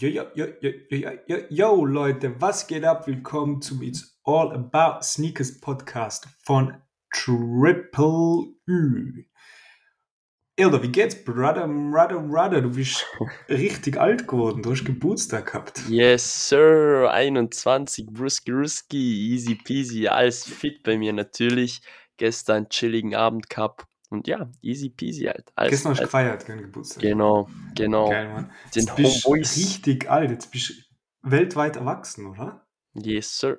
Yo, yo, yo, yo, yo, yo, Leute, was geht ab? Willkommen zum It's All About Sneakers Podcast von Triple Ü. Ilda, wie geht's, Brother, Brother, Brother? Du bist richtig alt geworden, du hast Geburtstag gehabt. Yes, Sir, 21, Bruski Ruski, easy peasy, alles fit bei mir natürlich. Gestern chilligen Abend gehabt und ja, easy peasy halt. Alles, Gestern hast du gefeiert, deinen Geburtstag. Genau, genau. Geil, Mann. Den Jetzt bist du Homeboys. richtig alt, jetzt bist du weltweit erwachsen, oder? Yes, Sir.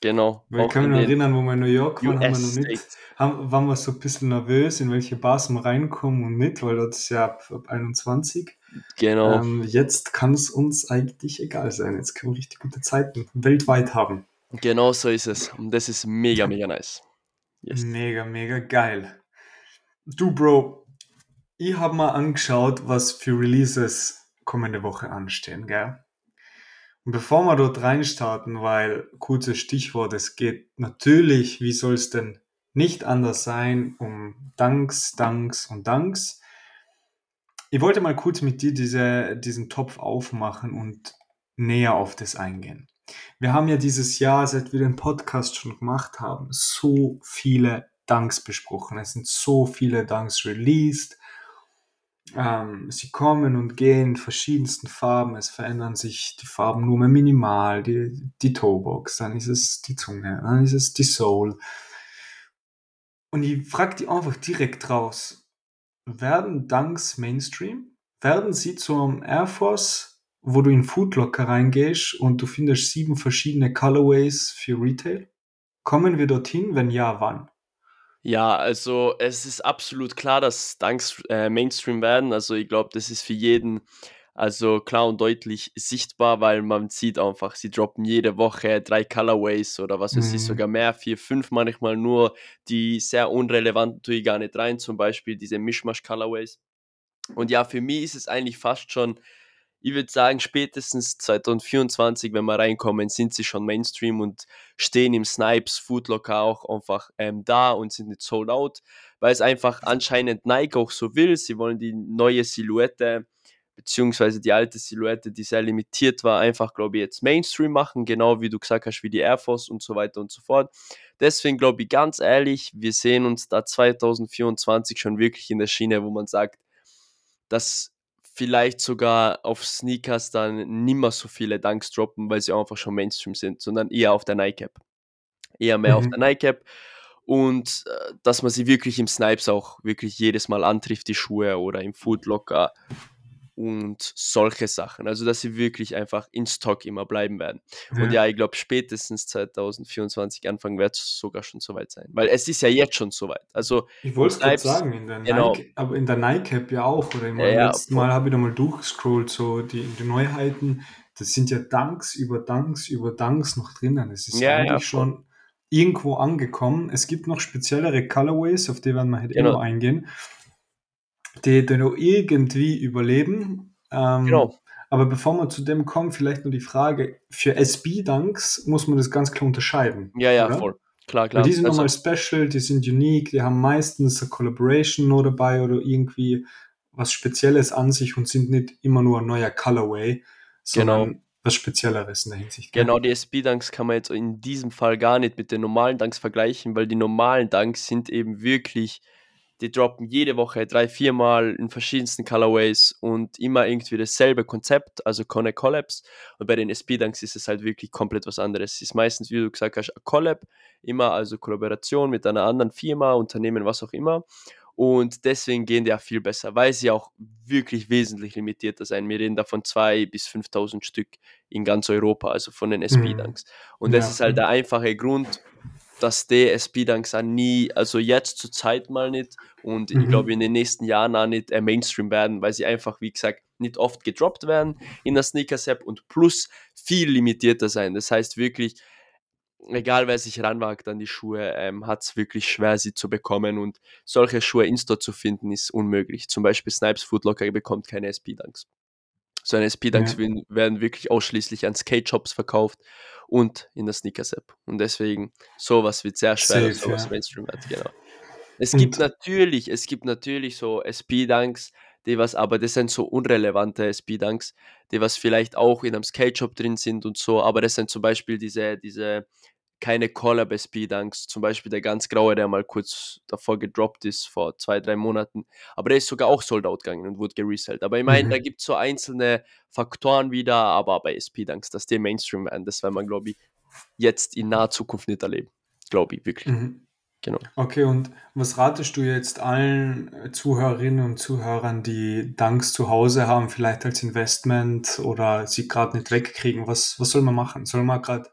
Genau. Weil ich Auch kann in mich noch den erinnern, wo wir in New York waren, haben wir noch nicht, haben, waren wir so ein bisschen nervös, in welche Bars wir reinkommen und nicht, weil das ist ja ab, ab 21. Genau. Ähm, jetzt kann es uns eigentlich egal sein. Jetzt können wir richtig gute Zeiten weltweit haben. Genau so ist es. Und das ist mega, mega nice. Yes. Mega, mega geil. Du, Bro, ich habe mal angeschaut, was für Releases kommende Woche anstehen, gell? Und bevor wir dort reinstarten, weil kurzes Stichwort, es geht natürlich, wie soll es denn nicht anders sein, um Danks, Danks und Danks. Ich wollte mal kurz mit dir diese, diesen Topf aufmachen und näher auf das eingehen. Wir haben ja dieses Jahr, seit wir den Podcast schon gemacht haben, so viele Danks besprochen. Es sind so viele Danks released. Ähm, sie kommen und gehen in verschiedensten Farben. Es verändern sich die Farben nur mehr minimal. Die, die Toebox, dann ist es die Zunge, dann ist es die Soul. Und ich frage die einfach direkt raus. Werden Dunks Mainstream? Werden sie zum Air Force, wo du in Foodlocker reingehst und du findest sieben verschiedene Colorways für Retail? Kommen wir dorthin? Wenn ja, wann? Ja, also es ist absolut klar, dass Dunks äh, Mainstream werden. Also ich glaube, das ist für jeden also klar und deutlich sichtbar, weil man sieht einfach, sie droppen jede Woche drei Colorways oder was weiß ich, Mhm. sogar mehr, vier, fünf manchmal nur, die sehr unrelevanten tue ich gar nicht rein, zum Beispiel diese Mischmasch-Colorways. Und ja, für mich ist es eigentlich fast schon, ich würde sagen, spätestens 2024, wenn wir reinkommen, sind sie schon Mainstream und stehen im Snipes Foodlocker auch einfach ähm, da und sind nicht sold out, weil es einfach anscheinend Nike auch so will. Sie wollen die neue Silhouette, beziehungsweise die alte Silhouette, die sehr limitiert war, einfach, glaube ich, jetzt Mainstream machen, genau wie du gesagt hast, wie die Air Force und so weiter und so fort. Deswegen glaube ich ganz ehrlich, wir sehen uns da 2024 schon wirklich in der Schiene, wo man sagt, dass vielleicht sogar auf Sneakers dann nimmer so viele Dunks droppen, weil sie einfach schon Mainstream sind, sondern eher auf der Nike Cap. Eher mehr auf Mhm. der Nike Cap und äh, dass man sie wirklich im Snipes auch wirklich jedes Mal antrifft, die Schuhe oder im Foodlocker und solche Sachen. Also, dass sie wirklich einfach in Stock immer bleiben werden. Und Ja. ja, ich glaube, spätestens 2024 Anfang wird es sogar schon soweit sein. Weil es ist ja jetzt schon soweit. Also, Ich im wollte es sagen, in der genau, Nike, aber in der Nike App ja auch, oder? Ich ja, ja. Mal habe ich da mal durchgescrollt, so die, die Neuheiten. Das sind ja Dunks über Dunks über Dunks noch drinnen. Es ist Ja, ja, eigentlich voll. schon irgendwo angekommen. Es gibt noch speziellere Colorways, auf die werden wir halt Genau, eingehen, die, die noch irgendwie überleben. Ähm, genau. aber bevor wir zu dem kommen, vielleicht nur die Frage, für SB-Dunks muss man das ganz klar unterscheiden, Ja, ja, oder? voll. Klar, Weil klar. die sind Also, nochmal special, die sind unique, die haben meistens eine Collaboration noch dabei oder irgendwie was Spezielles an sich und sind nicht immer nur ein neuer Colorway, genau. sondern was Spezielleres in der Hinsicht? Genau, die SB-Dunks kann man jetzt in diesem Fall gar nicht mit den normalen Dunks vergleichen, weil die normalen Dunks sind eben wirklich, die droppen jede Woche drei, viermal in verschiedensten Colorways und immer irgendwie dasselbe Konzept, also keine Collabs. Und bei den SB-Dunks ist es halt wirklich komplett was anderes. Es ist meistens, wie du gesagt hast, ein Collab, immer also Kollaboration mit einer anderen Firma, Unternehmen, was auch immer. Und deswegen gehen die auch viel besser, weil sie auch wirklich wesentlich limitierter sein. Wir reden da von 2.000 bis 5.000 Stück in ganz Europa, also von den Mhm. SB-Dunks. Und das Ja. ist halt der einfache Grund, dass die SB-Dunks auch nie, also jetzt zur Zeit mal nicht und ich glaube Mhm. in den nächsten Jahren auch nicht äh, Mainstream werden, weil sie einfach, wie gesagt, nicht oft gedroppt werden in der Sneakers-App und plus viel limitierter sein. Das heißt wirklich, egal wer sich ranwagt an die Schuhe, ähm, hat es wirklich schwer, sie zu bekommen und solche Schuhe in Store zu finden, ist unmöglich. Zum Beispiel Snipes Foodlocker bekommt keine SP-Dunks. So eine SP-Dunks Ja. werden, wirklich ausschließlich an Skate-Shops verkauft und in der Sneakers-App. Und deswegen, sowas wird sehr schwer, Safe, sowas ja. Mainstream wird, genau. Es gibt Und natürlich, es gibt natürlich so SP-Dunks, die was, aber das sind so unrelevante SP-Dunks, die was vielleicht auch in einem Skate-Shop drin sind und so, aber das sind zum Beispiel diese, diese keine Collab SP Dunks, zum Beispiel der ganz graue, der mal kurz davor gedroppt ist, vor zwei, drei Monaten, aber der ist sogar auch sold out gegangen und wurde geresellt. Aber ich meine, mhm. da gibt es so einzelne Faktoren wieder, aber bei SP Dunks, dass die Mainstream werden, das werden wir, glaube ich, jetzt in naher Zukunft nicht erleben. Glaube ich, wirklich. Mhm. Genau. Okay, und was ratest du jetzt allen Zuhörerinnen und Zuhörern, die Dunks zu Hause haben, vielleicht als Investment oder sie gerade nicht wegkriegen? Was, was soll man machen? Soll man gerade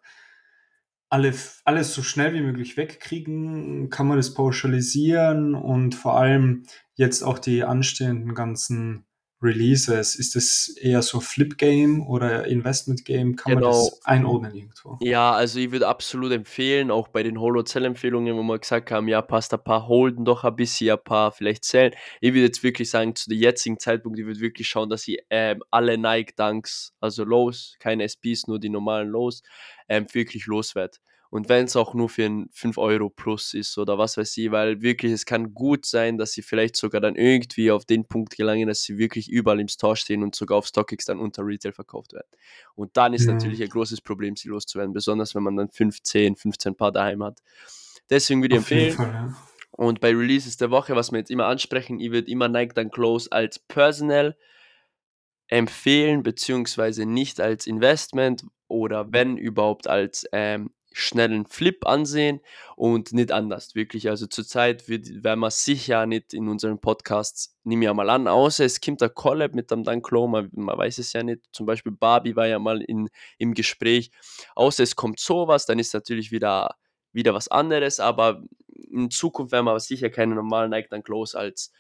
alle, alles so schnell wie möglich wegkriegen? Kann man das pauschalisieren? Und vor allem jetzt auch die anstehenden ganzen Releases? Ist das eher so Flip-Game oder Investment-Game? Kann genau. man das einordnen irgendwo? Ja, also ich würde absolut empfehlen, auch bei den Holo-Zell-Empfehlungen, wo wir gesagt haben, ja, passt ein paar holden doch ein bisschen, ein paar vielleicht zählen. Ich würde jetzt wirklich sagen, zu dem jetzigen Zeitpunkt, ich würde wirklich schauen, dass ich ähm, alle Nike-Dunks, also Lows, keine SPs, nur die normalen Lows, ähm, wirklich loswerde. Und wenn es auch nur für ein 5 Euro plus ist oder was weiß ich, weil wirklich, es kann gut sein, dass sie vielleicht sogar dann irgendwie auf den Punkt gelangen, dass sie wirklich überall im Store stehen und sogar auf StockX dann unter Retail verkauft werden. Und dann ist ja. natürlich ein großes Problem, sie loszuwerden, besonders wenn man dann 15, 15 Paar daheim hat. Deswegen würde ich empfehlen. Fall, ja. Und bei Releases der Woche, was wir jetzt immer ansprechen, ich würde immer Nike dann Close als Personal empfehlen, beziehungsweise nicht als Investment oder wenn überhaupt als ähm, schnellen Flip ansehen und nicht anders, wirklich. Also zurzeit werden wir sicher nicht in unseren Podcasts, nehme ich mal an, außer es kommt ein Collab mit dem Dan Klo, man, man, weiß es ja nicht. Zum Beispiel Barbie war ja mal in, im Gespräch. Außer es kommt sowas, dann ist natürlich wieder, wieder was anderes, aber in Zukunft werden wir sicher keine normalen Nike Dan Close als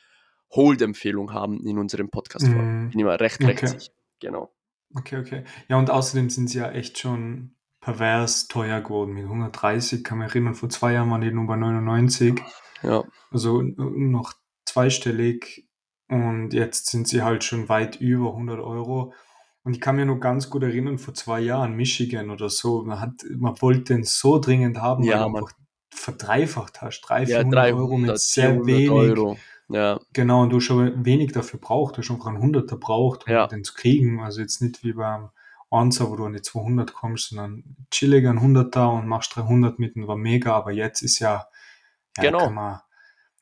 Hold-Empfehlung haben in unserem Podcast. Mm. Bin ich mal recht, recht okay. sicher. Genau. Okay, okay. Ja, und außerdem sind sie ja echt schon pervers teuer geworden. Mit 130 kann man erinnern, vor zwei Jahren waren die nur bei 99. Ja. Also noch zweistellig. Und jetzt sind sie halt schon weit über 100 Euro. Und ich kann mir nur ganz gut erinnern, vor zwei Jahren, Michigan oder so, man, hat, man wollte den so dringend haben, ja, weil du einfach verdreifacht hast. 300, ja, 400 Euro mit sehr wenig. Euro. Ja. Genau, und du schon wenig dafür braucht, du hast einfach einen Hunderter braucht, um ja. den zu kriegen. Also jetzt nicht wie beim Anzahl, wo du an die 200 kommst, sondern chillig ein 100 da und machst 300 mitten, war mega, aber jetzt ist ja, ja genau. Man,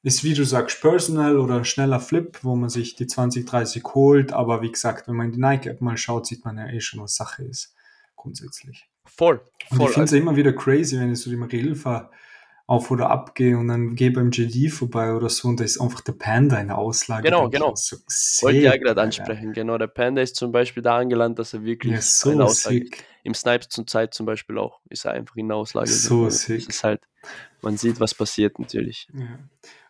ist wie du sagst, personal oder ein schneller Flip, wo man sich die 20, 30 holt, aber wie gesagt, wenn man in die Nike-App mal schaut, sieht man ja eh schon, was Sache ist, grundsätzlich. Voll, voll. Und ich finde es also, immer wieder crazy, wenn ich so die Marilfa auf oder abgehe und dann gehe beim JD vorbei oder so und da ist einfach der Panda in der Auslage. Genau, genau. So Wollte ich ja gerade ansprechen. Ja. Genau, der Panda ist zum Beispiel da angelandet, dass er wirklich ja, so eine Auslage sick. Im Snipes zur Zeit zum Beispiel auch ist er einfach in der Auslage. So also, sick. Das ist halt, man sieht, was passiert natürlich. Ja.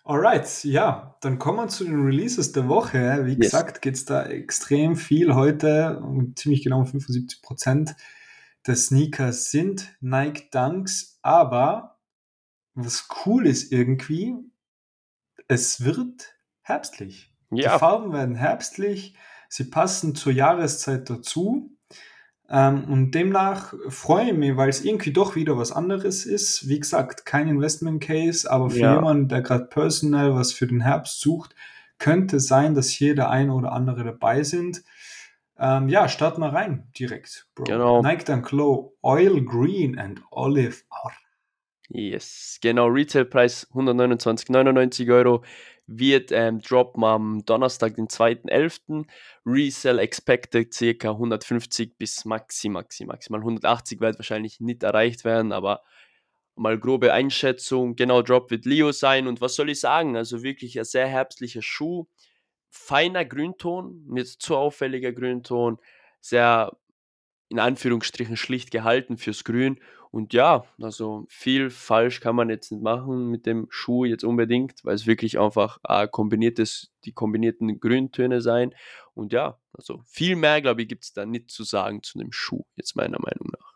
Alright, ja, dann kommen wir zu den Releases der Woche. Wie yes. gesagt, geht es da extrem viel heute, ziemlich genau 75 Prozent der Sneakers sind Nike Dunks, aber was cool ist irgendwie, es wird herbstlich. Ja. Die Farben werden herbstlich, sie passen zur Jahreszeit dazu. Ähm, und demnach freue ich mich, weil es irgendwie doch wieder was anderes ist. Wie gesagt, kein Investment Case, aber für ja. jemanden, der gerade personal was für den Herbst sucht, könnte sein, dass hier der eine oder andere dabei sind. Ähm, ja, start mal rein direkt, Bro. Genau. Nike Dunk Glow Oil Green and Olive Hour. Yes, genau, Retailpreis 129,99 Euro wird ähm, droppen am Donnerstag, den 2.11. Resell expected ca. 150 bis maxi, maxi, maximal 180 wird wahrscheinlich nicht erreicht werden, aber mal grobe Einschätzung. Genau, Drop wird Leo sein und was soll ich sagen? Also wirklich ein sehr herbstlicher Schuh, feiner Grünton, nicht zu auffälliger Grünton, sehr in Anführungsstrichen schlicht gehalten fürs Grün und ja, also viel falsch kann man jetzt nicht machen mit dem Schuh jetzt unbedingt, weil es wirklich einfach äh, kombiniertes, die kombinierten Grüntöne sein. Und ja, also viel mehr, glaube ich, gibt es da nicht zu sagen zu dem Schuh, jetzt meiner Meinung nach.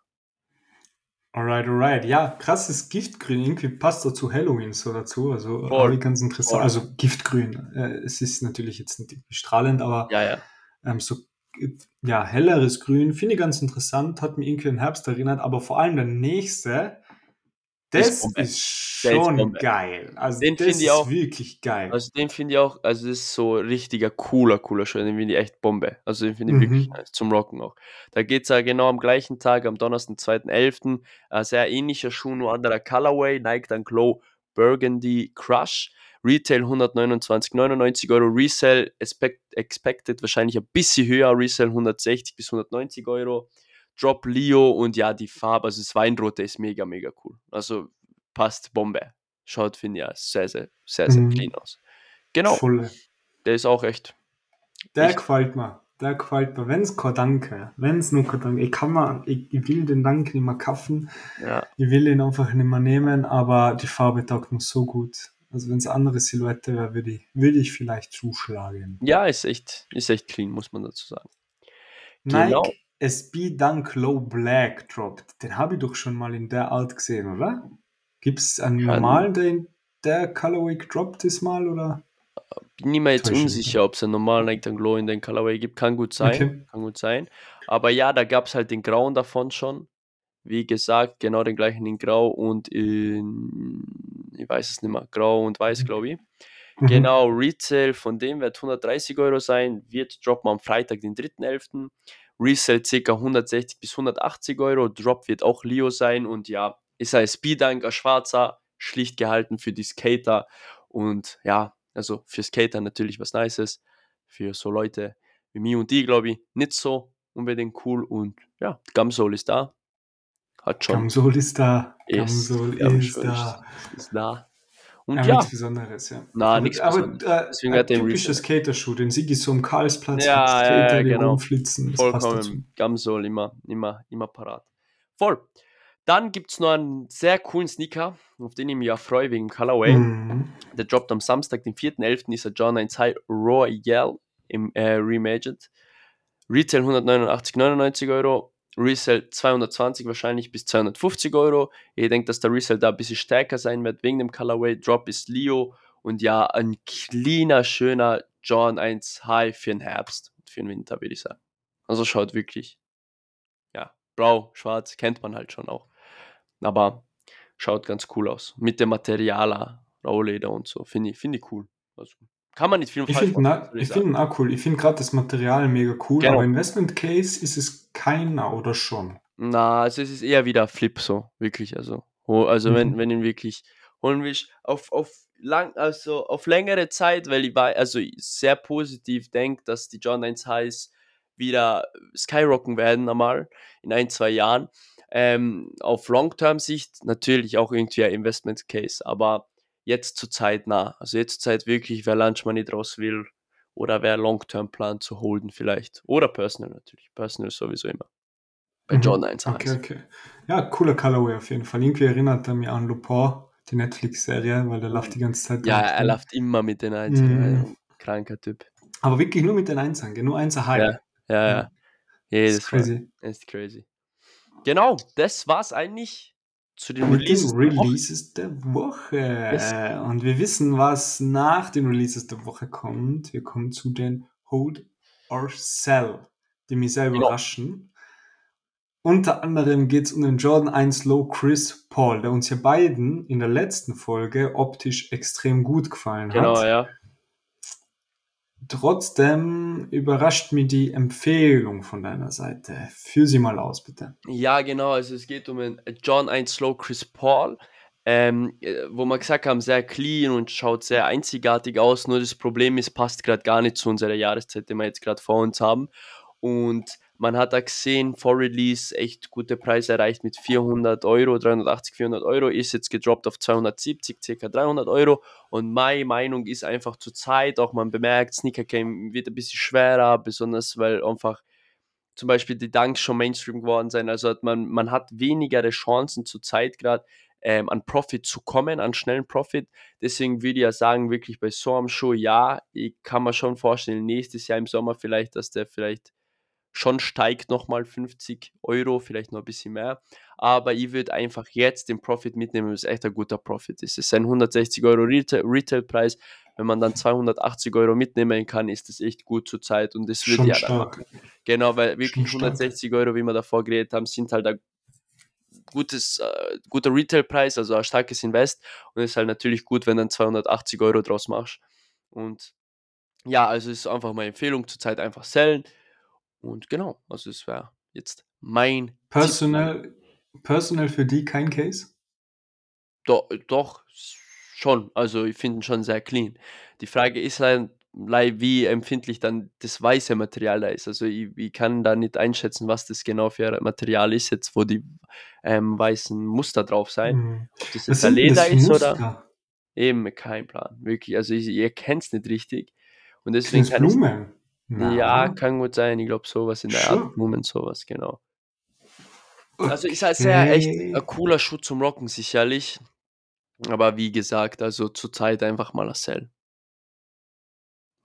Alright, alright. Ja, krasses Giftgrün. Irgendwie passt dazu Halloween so dazu. Also Voll. ganz interessant. Voll. Also Giftgrün. Äh, es ist natürlich jetzt nicht strahlend, aber ja, ja. Ähm, so ja, helleres Grün, finde ich ganz interessant, hat mich irgendwie an Herbst erinnert, aber vor allem der nächste, Das ist ist schon geil. Also Den das finde ich ist auch wirklich geil. also den finde ich auch also das ist so richtiger cooler, cooler Schuh, den finde ich echt Bombe. Also den finde ich wirklich Mhm. nice, zum Rocken auch. Da geht's ja genau am gleichen Tag, am Donnerstag, 2.11., äh, sehr ähnlicher Schuh, nur anderer Colorway, Nike Dunk Low Burgundy Crush, Retail 129,99 €, Resale expect expected wahrscheinlich ein bisschen höher, Resale 160 bis 190 €, Drop Leo und ja, die Farbe, also das Weinrote ist mega, mega cool. Also passt Bombe. Schaut, finde ich, ja sehr, sehr, sehr, sehr Mhm. clean aus. Genau, Volle. der ist auch echt Der echt gefällt mir. Der gefällt mir. Wenn's kein Danke. Wenn's nur kein Danke. Ich kann mir, ich, ich will den Dank nicht mehr kaufen. ja, Ich will ihn einfach nicht mehr nehmen, aber die Farbe taugt mir so gut. Also wenn es andere Silhouette wäre, würde ich, würde ich vielleicht zuschlagen. ja, ist echt ist echt clean, muss man dazu sagen. Genau. Nike SB Dunk Low Black droppt. Den habe ich doch schon mal in der Art gesehen, oder? Gibt es einen Kann normalen, der in der Colorway gedroppt ist mal, oder? Bin ich mir jetzt Täusche ich mich? unsicher, ob's einen normalen Nike Dunk Low in den Colorway gibt. Kann gut sein, Okay. kann gut sein. Aber ja, da gab's halt den grauen davon schon. Wie gesagt, genau den gleichen in grau und in ich weiß es nicht mehr, grau und weiß, glaube ich. Mhm. Genau, Retail von dem wird 130 € sein, wird droppen am Freitag, den 3.11. Resale ca. 160 bis 180 €, Drop wird auch Leo sein und ja, ist ein Speedunk, ein schwarzer, schlicht gehalten für die Skater und ja, also für Skater natürlich was Nices, für so Leute wie mich und die, glaube ich, nicht so unbedingt cool und ja, Gamsole ist da. Hat schon Gamsol ist da. ist, Gamsol ist schon da. ist, ist da. Und Ja, ja, nichts Besonderes, ja. na, aber nichts aber Besonderes. äh, Deswegen ein typischer. Skaterschuh, den Sigi so am Karlsplatz Ja, mit Skater, ja, genau. rumflitzen, dazu. Vollkommen. Gamsol immer, immer, immer parat. Voll. Dann gibt es noch einen sehr coolen Sneaker, auf den ich mich ja freue wegen Colorway. Mhm. Der droppt am Samstag, den 4.11. ist der John 1 High Royal im äh, Reimagined. Retail 189,99 Euro, Resale 220 wahrscheinlich bis 250 Euro. Ich denke, dass der Resale da ein bisschen stärker sein wird wegen dem Colorway. Drop ist Leo und ja, ein cleaner, schöner John 1 High für den Herbst, für den Winter, würde ich sagen. Also schaut wirklich, ja, blau, schwarz, kennt man halt schon auch. Aber schaut ganz cool aus. Mit dem Material, Rolleder und so, finde ich, finde ich cool. Also, kann man nicht viel Ich falsch finde machen, ich ich sagen. find ihn auch cool. Ich finde gerade das Material mega cool, Genau. aber Investment Case ist es keiner oder schon? Na, also es ist eher wieder Flip so, wirklich. Also, also wenn, Mhm. wenn ihn wirklich holen willst, auf, auf lang, also auf längere Zeit, weil ich war, also ich sehr positiv denke, dass die John 1 Highs wieder skyrocken werden einmal in ein, zwei Jahren. Ähm, auf Long-Term-Sicht natürlich auch irgendwie ein Investment Case, aber jetzt zur Zeit nah. Also jetzt zur Zeit wirklich, wer Lunch Money draus will oder wer Long-Term plant zu holden vielleicht. Oder Personal natürlich. Personal sowieso immer. Bei Mhm. John 1 Okay, okay. Ja, cooler Colorway auf jeden Fall. Irgendwie erinnert er mich an Lupin, die Netflix-Serie, weil der läuft die ganze Zeit Ja, er läuft immer mit den Einzelnen. Mhm. Kranker Typ. Aber wirklich nur mit den Einsern, nur Einser High. Ja, ja, ja. Ja. Das Jedes ist Mal. crazy. Ist crazy. Genau, das war's eigentlich zu den Mit den Releases. der Woche. Releases der Woche. Und wir wissen, was nach den Releases der Woche kommt. Wir kommen zu den Hold or Sell, die mich sehr Genau. überraschen. Unter anderem geht es um den Jordan 1 Low Chris Paul, der uns ja beiden in der letzten Folge optisch extrem gut gefallen Genau, hat. ja. Trotzdem überrascht mich die Empfehlung von deiner Seite. Führ sie mal aus, bitte. Ja, genau. Also es geht um John 1 Slow Chris Paul, ähm, äh, wo wir gesagt haben, sehr clean und schaut sehr einzigartig aus. Nur das Problem ist, passt gerade gar nicht zu unserer Jahreszeit, die wir jetzt gerade vor uns haben. Und man hat da gesehen, vor Release echt gute Preise erreicht mit 400 Euro, 380, 400 Euro, ist jetzt gedroppt auf 270, ca. 300 Euro. Und meine Meinung ist einfach zur Zeit, auch man bemerkt, Sneaker Game wird ein bisschen schwerer, besonders weil einfach zum Beispiel die Dunks schon Mainstream geworden sind. Also hat man, man hat weniger Chancen zur Zeit gerade ähm, an Profit zu kommen, an schnellen Profit. Deswegen würde ich ja sagen, wirklich bei so einem Show, ja, ich kann mir schon vorstellen, nächstes Jahr im Sommer vielleicht, dass der vielleicht schon steigt nochmal 50 Euro, vielleicht noch ein bisschen mehr. Aber ich würde einfach jetzt den Profit mitnehmen, weil es echt ein guter Profit ist. Es ist ein 160 Euro Retail- Retail-Preis. Wenn man dann 280 Euro mitnehmen kann, ist das echt gut zur Zeit und das ich ja stark. Genau, weil wirklich Schon stark. 160 Euro, wie wir davor geredet haben, sind halt ein gutes, äh, guter Retailpreis, also ein starkes Invest. Und es ist halt natürlich gut, wenn du dann 280 Euro draus machst. Und ja, also ist einfach meine Empfehlung zurzeit einfach sellen. Und genau, also es wäre jetzt mein. Personal, personal für die kein Case? Do, doch, schon. Also ich finde schon sehr clean. Die Frage ist halt, wie empfindlich dann das weiße Material da ist. Also ich, ich kann da nicht einschätzen, was das genau für Material ist, jetzt wo die ähm, weißen Muster drauf sein. Hm. Ob das jetzt ein Leder ist oder eben kein Plan. Wirklich, also ich, ihr kennt es nicht richtig. Und deswegen es kann ich Blumen? ja, Na, kann gut sein. Ich glaube, sowas in der Art. Blumen, sowas, genau. Also ist halt sehr echt ein cooler Schuh zum Rocken, sicherlich. Aber wie gesagt, also zurzeit einfach mal ein Sell.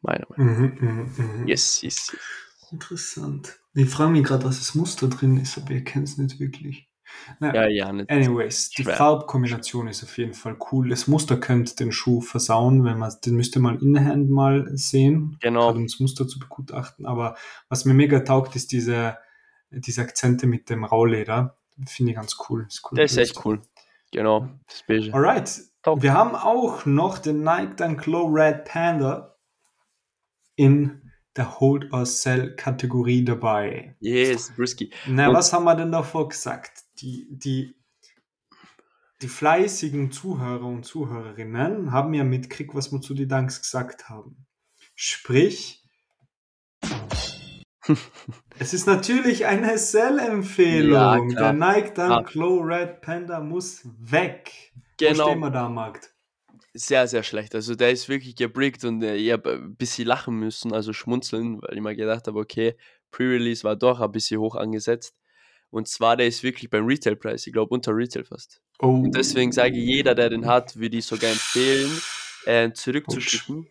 Meiner Meinung Mhm, mhm, mhm. nach. Yes, yes, yes. Interessant. Ich frage mich gerade, was das Muster drin ist, aber ihr kennt es nicht wirklich. Naja, Ja, ja, nicht anyways, die. Farbkombination ist auf jeden Fall cool. Das Muster könnte den Schuh versauen, wenn man den müsste man in-hand mal sehen, Genau. um das Muster zu begutachten. Aber was mir mega taugt, ist diese, diese Akzente mit dem Rauleder. Finde ich ganz cool. Ist cool Der ist echt cool. Genau, das Beige. Alright. Top. Wir haben auch noch den Nike Dunk Low Red Panda in der Hold or Sell Kategorie dabei. Yes, Brisky. Na, Und- was haben wir denn davor gesagt? Die, die, die fleißigen Zuhörer und Zuhörerinnen haben ja mitgekriegt, was wir zu den Dunks gesagt haben. Sprich, es ist natürlich eine Ja, Sell-Empfehlung. klar. Der Nike. Dunk Low Red Panda muss weg. Wo stehen Genau, wir da am Markt? sehr, sehr schlecht. Also der ist wirklich gebrickt und äh, ich habe ein bisschen lachen müssen, also schmunzeln, weil ich mir gedacht habe, okay, Pre-Release war doch ein bisschen hoch angesetzt. Und zwar, der ist wirklich beim Retailpreis, ich glaube unter Retail fast. Oh. Und deswegen sage ich, jeder, der den hat, würde ich sogar empfehlen, äh, zurückzuschicken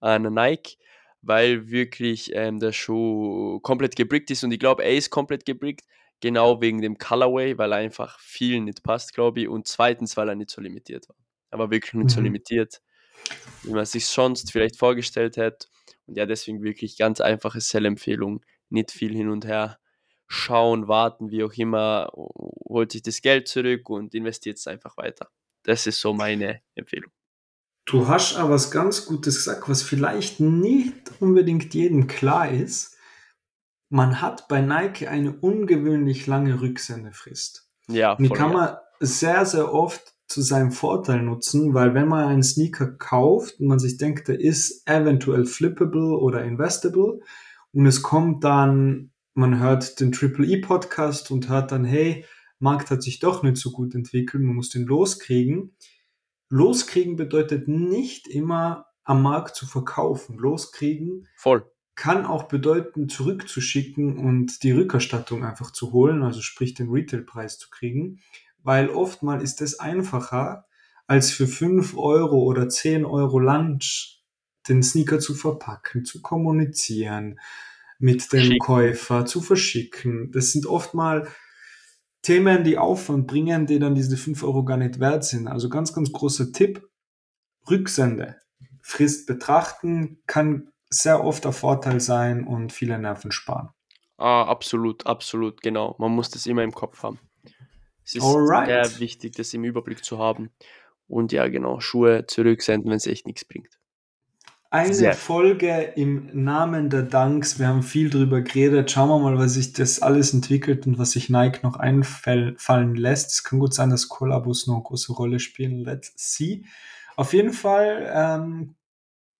an Nike, weil wirklich ähm, der Schuh komplett gebrickt ist und ich glaube, er ist komplett gebrickt, genau wegen dem Colorway, weil er einfach viel nicht passt, glaube ich, und zweitens, weil er nicht so limitiert war. Er war wirklich nicht so Mhm. limitiert, wie man sich sonst vielleicht vorgestellt hätte. Und ja, deswegen wirklich ganz einfache Sell-Empfehlung, nicht viel hin und her. Schauen, warten, wie auch immer, holt sich das Geld zurück und investiert es einfach weiter. Das ist so meine Empfehlung. Du hast aber was ganz Gutes gesagt, was vielleicht nicht unbedingt jedem klar ist. Man hat bei Nike eine ungewöhnlich lange Rücksendefrist. Ja, die kann geil. man sehr, sehr oft zu seinem Vorteil nutzen, weil wenn man einen Sneaker kauft und man sich denkt, der ist eventuell flippable oder investable und es kommt dann, man hört den Triple E Podcast und hört dann, hey, Markt hat sich doch nicht so gut entwickelt, man muss den loskriegen. Loskriegen bedeutet nicht immer am Markt zu verkaufen. Loskriegen Voll. kann auch bedeuten, zurückzuschicken und die Rückerstattung einfach zu holen, also sprich den Retailpreis zu kriegen, weil oftmal ist es einfacher, als für 5 Euro oder 10 Euro Lunch den Sneaker zu verpacken, zu kommunizieren, mit dem. Käufer zu verschicken. Das sind oftmal Themen, die Aufwand bringen, die dann diese 5 Euro gar nicht wert sind. Also ganz, ganz großer Tipp, Rücksende. Frist betrachten kann sehr oft ein Vorteil sein und viele Nerven sparen. Ah, absolut, absolut, genau. Man muss das immer im Kopf haben. Es ist Alright. sehr wichtig, das im Überblick zu haben. Und ja, genau, Schuhe zurücksenden, wenn es echt nichts bringt. Eine Sehr. Folge im Namen der Danks. Wir haben viel drüber geredet. Schauen wir mal, was sich das alles entwickelt und was sich Nike noch einfallen lässt. Es kann gut sein, dass Kollabos noch eine große Rolle spielen. Let's see. Auf jeden Fall ähm,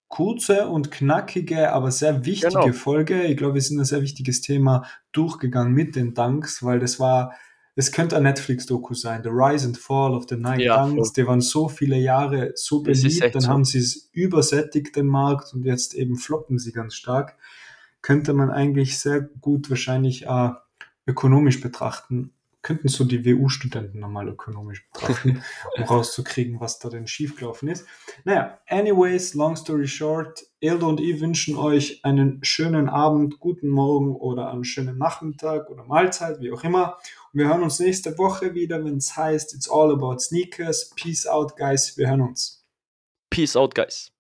kurze und knackige, aber sehr wichtige Genau. Folge. Ich glaube, wir sind ein sehr wichtiges Thema durchgegangen mit den Dunks, weil das war, es könnte ein Netflix-Doku sein. The Rise and Fall of the Nike Ja, Dunks. Die waren so viele Jahre so beliebt, dann so. haben sie es übersättigt, den Markt, und jetzt eben floppen sie ganz stark. Könnte man eigentlich sehr gut wahrscheinlich äh, ökonomisch betrachten. Könnten so die WU-Studenten nochmal ökonomisch betrachten, um rauszukriegen, was da denn schiefgelaufen ist. Naja, anyways, long story short, Ildo und ich wünschen euch einen schönen Abend, guten Morgen oder einen schönen Nachmittag oder Mahlzeit, wie auch immer. Und wir hören uns nächste Woche wieder, wenn es heißt, it's all about sneakers. Peace out, guys. Wir hören uns. Peace out, guys.